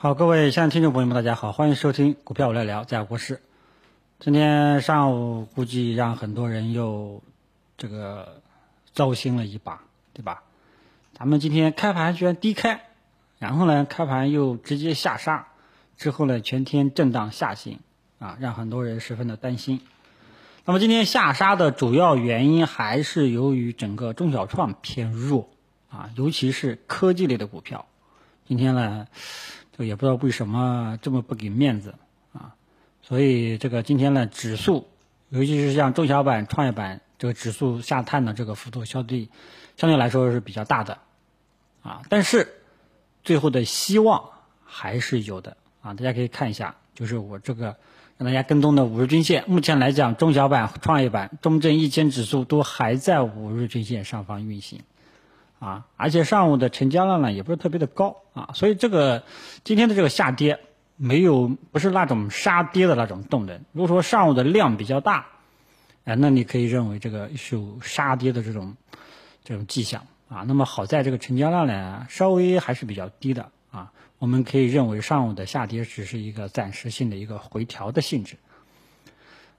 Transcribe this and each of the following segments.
好，各位亲爱的听众朋友们，大家好，欢迎收听股票我来聊，在国市。今天上午估计让很多人又这个糟心了一把，对吧？咱们今天开盘居然低开，然后呢，开盘又直接下杀，之后呢，全天震荡下行，啊，让很多人十分的担心。那么今天下杀的主要原因还是由于整个中小创偏弱，啊，尤其是科技类的股票，今天呢。也不知道为什么这么不给面子啊，所以这个今天呢，指数，尤其是像中小板、创业板这个指数下探的这个幅度相对相对来说是比较大的啊，但是最后的希望还是有的啊，大家可以看一下，就是我这个让大家跟踪的五日均线，目前来讲，中小板、创业板、中证一千指数都还在五日均线上方运行。啊，而且上午的成交量呢也不是特别的高啊，所以这个今天的这个下跌没有不是那种杀跌的那种动能。如果说上午的量比较大，哎，那你可以认为这个是有杀跌的这种这种迹象啊。那么好在这个成交量呢稍微还是比较低的啊，我们可以认为上午的下跌只是一个暂时性的一个回调的性质。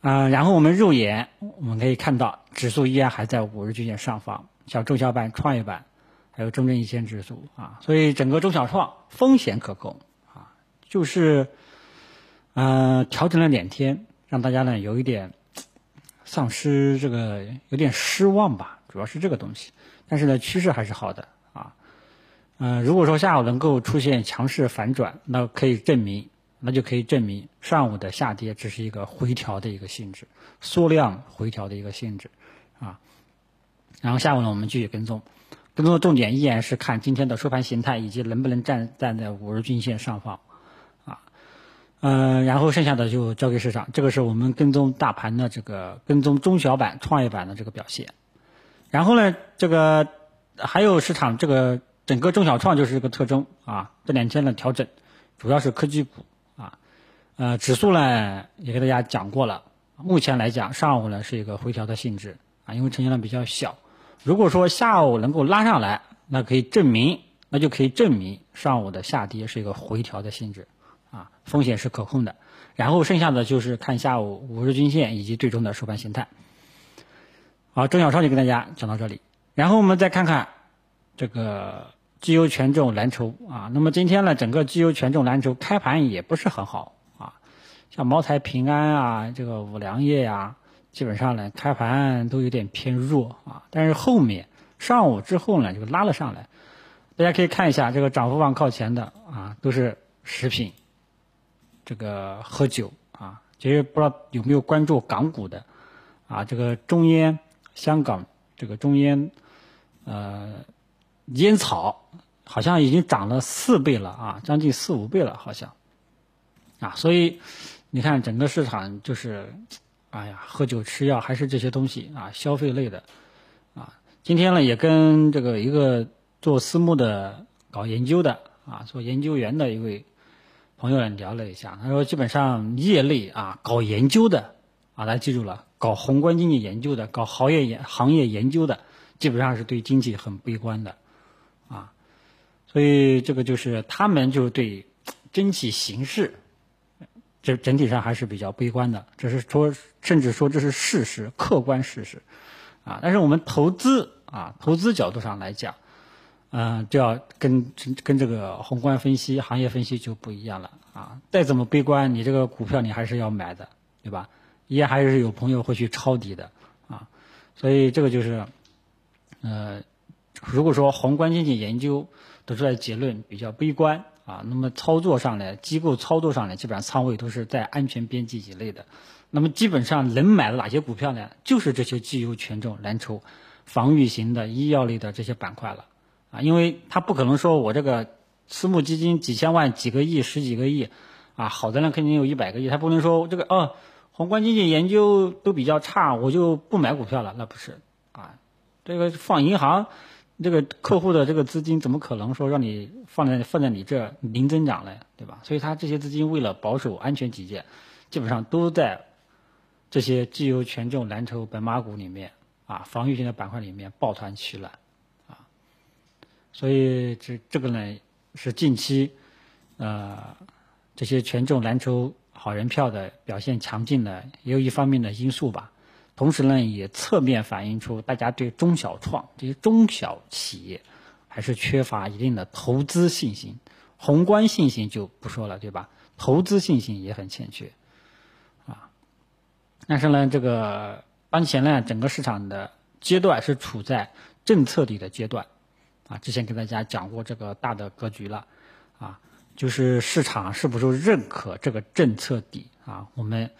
啊，然后我们肉眼我们可以看到指数依然还在五日均线上方，像中小板、创业板。还有中证一千指数啊，所以整个中小创风险可控啊，就是，呃，调整了两天，让大家呢有一点丧失这个有点失望吧，主要是这个东西。但是呢，趋势还是好的啊，嗯，如果说下午能够出现强势反转，那可以证明，那就可以证明上午的下跌只是一个回调的一个性质，缩量回调的一个性质啊。然后下午呢，我们继续跟踪。跟踪的重点依然是看今天的收盘形态，以及能不能站站在五日均线上方，啊，嗯，然后剩下的就交给市场。这个是我们跟踪大盘的这个跟踪中小板、创业板的这个表现。然后呢，这个还有市场这个整个中小创就是这个特征啊。这两天的调整主要是科技股啊，呃，指数呢也给大家讲过了，目前来讲上午呢是一个回调的性质啊，因为成交量比较小。如果说下午能够拉上来，那可以证明，那就可以证明上午的下跌是一个回调的性质，啊，风险是可控的。然后剩下的就是看下午五日均线以及最终的收盘形态。好，中小超就跟大家讲到这里。然后我们再看看这个绩优权重蓝筹啊，那么今天呢，整个绩优权重蓝筹开盘也不是很好啊，像茅台、平安啊，这个五粮液呀。基本上呢，开盘都有点偏弱啊，但是后面上午之后呢，就拉了上来。大家可以看一下这个涨幅榜靠前的啊，都是食品，这个喝酒啊。其实不知道有没有关注港股的啊，这个中烟香港这个中烟呃烟草好像已经涨了四倍了啊，将近四五倍了好像啊，所以你看整个市场就是。哎呀，喝酒吃药还是这些东西啊，消费类的，啊，今天呢也跟这个一个做私募的搞研究的啊，做研究员的一位朋友聊了一下，他说基本上业内啊搞研究的啊，大家记住了，搞宏观经济研究的，搞行业研行业研究的，基本上是对经济很悲观的，啊，所以这个就是他们就是对整体形势。这整体上还是比较悲观的，这是说，甚至说这是事实，客观事实，啊，但是我们投资啊，投资角度上来讲，嗯，就要跟跟这个宏观分析、行业分析就不一样了啊。再怎么悲观，你这个股票你还是要买的，对吧？也还是有朋友会去抄底的啊。所以这个就是，呃，如果说宏观经济研究得出来结论比较悲观。啊，那么操作上呢，机构操作上呢，基本上仓位都是在安全边际以内的。那么基本上能买的哪些股票呢？就是这些绩优权重蓝筹、防御型的、医药类的这些板块了。啊，因为他不可能说我这个私募基金几千万、几个亿、十几个亿，啊，好的呢肯定有一百个亿，他不能说这个哦，宏观经济研究都比较差，我就不买股票了，那不是啊，这个放银行。这个客户的这个资金怎么可能说让你放在放在你这零增长呢？对吧？所以他这些资金为了保守安全起见，基本上都在这些绩优权重蓝筹白马股里面啊，防御性的板块里面抱团取暖啊。所以这这个呢是近期呃，这些权重蓝筹好人票的表现强劲呢，也有一方面的因素吧。同时呢，也侧面反映出大家对中小创这些中小企业还是缺乏一定的投资信心。宏观信心就不说了，对吧？投资信心也很欠缺，啊。但是呢，这个当前呢，整个市场的阶段是处在政策底的阶段，啊，之前给大家讲过这个大的格局了，啊，就是市场是不是认可这个政策底啊？我们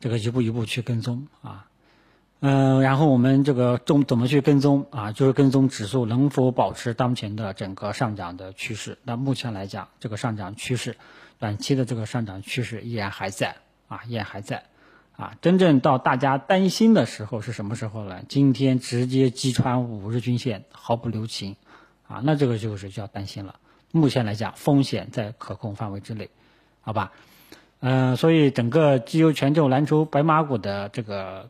这个一步一步去跟踪啊。嗯，然后我们这个中怎么去跟踪啊？就是跟踪指数能否保持当前的整个上涨的趋势。那目前来讲，这个上涨趋势，短期的这个上涨趋势依然还在啊，依然还在啊。真正到大家担心的时候是什么时候呢？今天直接击穿五日均线，毫不留情啊，那这个就是叫担心了。目前来讲，风险在可控范围之内，好吧？嗯，所以整个绩优权重蓝筹白马股的这个。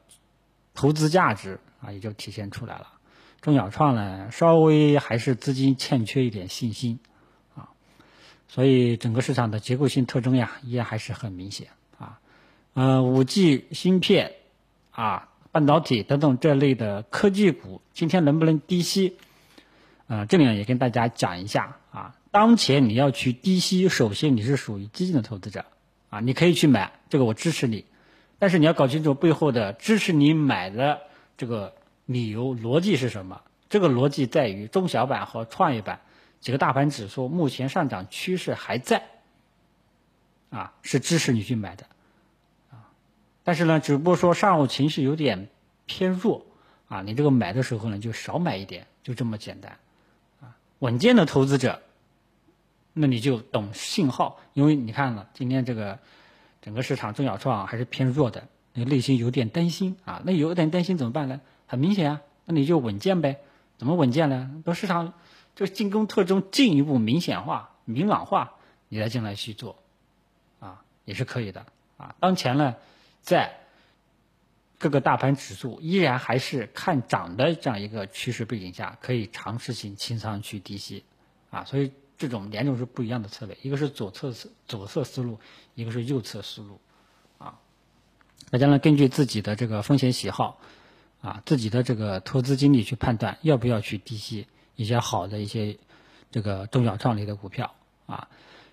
投资价值啊，也就体现出来了。中小创呢，稍微还是资金欠缺一点信心啊，所以整个市场的结构性特征呀，依然还是很明显啊。呃，五 G 芯片啊、半导体等等这类的科技股，今天能不能低吸？呃，这里呢也跟大家讲一下啊。当前你要去低吸，首先你是属于激进的投资者啊，你可以去买，这个我支持你。但是你要搞清楚背后的支持你买的这个理由逻辑是什么？这个逻辑在于中小板和创业板几个大盘指数目前上涨趋势还在，啊，是支持你去买的，啊，但是呢，只不过说上午情绪有点偏弱，啊，你这个买的时候呢就少买一点，就这么简单，啊，稳健的投资者，那你就懂信号，因为你看了今天这个。整个市场中小创还是偏弱的，你内心有点担心啊？那有点担心怎么办呢？很明显啊，那你就稳健呗。怎么稳健呢？等市场这个进攻特征进一步明显化、明朗化，你再进来去做，啊，也是可以的啊。当前呢，在各个大盘指数依然还是看涨的这样一个趋势背景下，可以尝试性清仓去低吸，啊，所以。这种两种是不一样的策略，一个是左侧思左侧思路，一个是右侧思路，啊，大家呢根据自己的这个风险喜好，啊，自己的这个投资经历去判断要不要去低吸一些好的一些这个中小创类的股票，啊，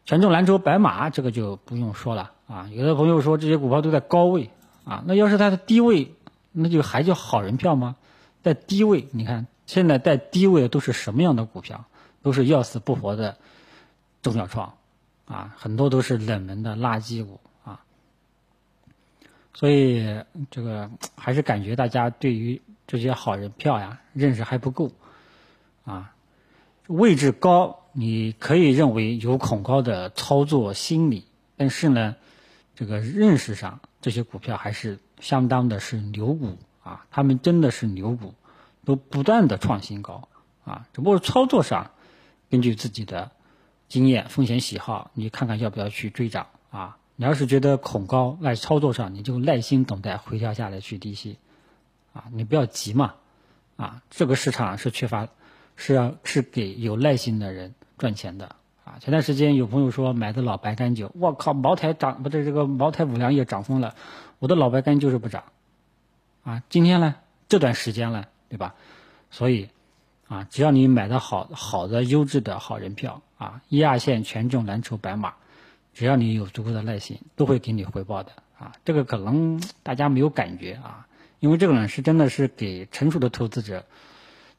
权重蓝筹白马这个就不用说了，啊，有的朋友说这些股票都在高位，啊，那要是它的低位，那就还叫好人票吗？在低位，你看现在在低位的都是什么样的股票？都是要死不活的中小创，啊，很多都是冷门的垃圾股啊，所以这个还是感觉大家对于这些好人票呀认识还不够，啊，位置高你可以认为有恐高的操作心理，但是呢，这个认识上这些股票还是相当的是牛股啊，他们真的是牛股，都不断的创新高啊，只不过操作上。根据自己的经验、风险喜好，你看看要不要去追涨啊？你要是觉得恐高，在操作上你就耐心等待回调下来去低吸，啊，你不要急嘛，啊，这个市场是缺乏，是要是给有耐心的人赚钱的啊。前段时间有朋友说买的老白干酒，我靠，茅台涨不对，这个茅台五粮液涨疯了，我的老白干就是不涨，啊，今天呢这段时间了，对吧？所以。啊，只要你买的好好的优质的好人票啊，一二线权重蓝筹白马，只要你有足够的耐心，都会给你回报的啊。这个可能大家没有感觉啊，因为这个呢是真的是给成熟的投资者，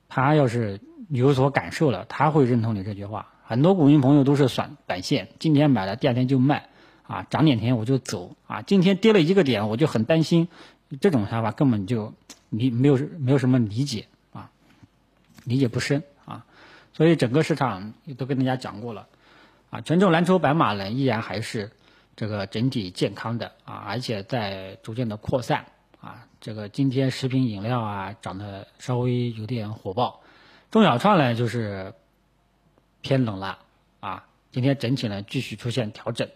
他要是有所感受了，他会认同你这句话。很多股民朋友都是短短线，今天买了，第二天就卖啊，涨两天我就走啊，今天跌了一个点我就很担心，这种想法根本就理没有没有什么理解。理解不深啊，所以整个市场都跟大家讲过了啊，权重蓝筹白马呢依然还是这个整体健康的啊，而且在逐渐的扩散啊。这个今天食品饮料啊涨得稍微有点火爆，中小创呢就是偏冷了啊。今天整体呢继续出现调整，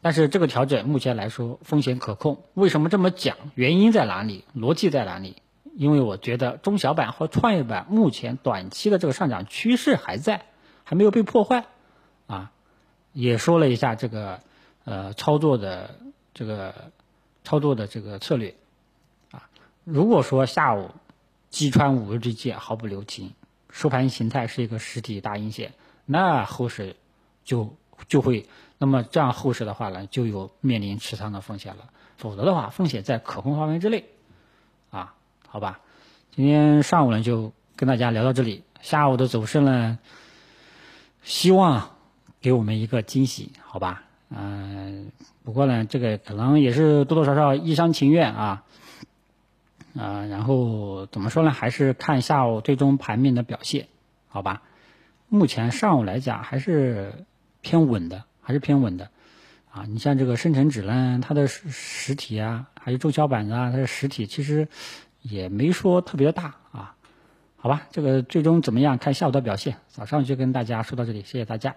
但是这个调整目前来说风险可控。为什么这么讲？原因在哪里？逻辑在哪里？因为我觉得中小板和创业板目前短期的这个上涨趋势还在，还没有被破坏，啊，也说了一下这个呃操作的这个操作的这个策略啊。如果说下午击穿五日之界毫不留情，收盘形态是一个实体大阴线，那后市就就会那么这样后市的话呢，就有面临持仓的风险了。否则的话，风险在可控范围之内啊，好吧。今天上午呢就跟大家聊到这里，下午的走势呢，希望给我们一个惊喜，好吧？嗯，不过呢，这个可能也是多多少少一厢情愿啊，啊，然后怎么说呢？还是看下午最终盘面的表现，好吧？目前上午来讲还是偏稳的，还是偏稳的，啊，你像这个深成指呢，它的实体啊，还有中小板啊，它的实体其实。也没说特别大啊，好吧，这个最终怎么样看下午的表现。早上就跟大家说到这里，谢谢大家。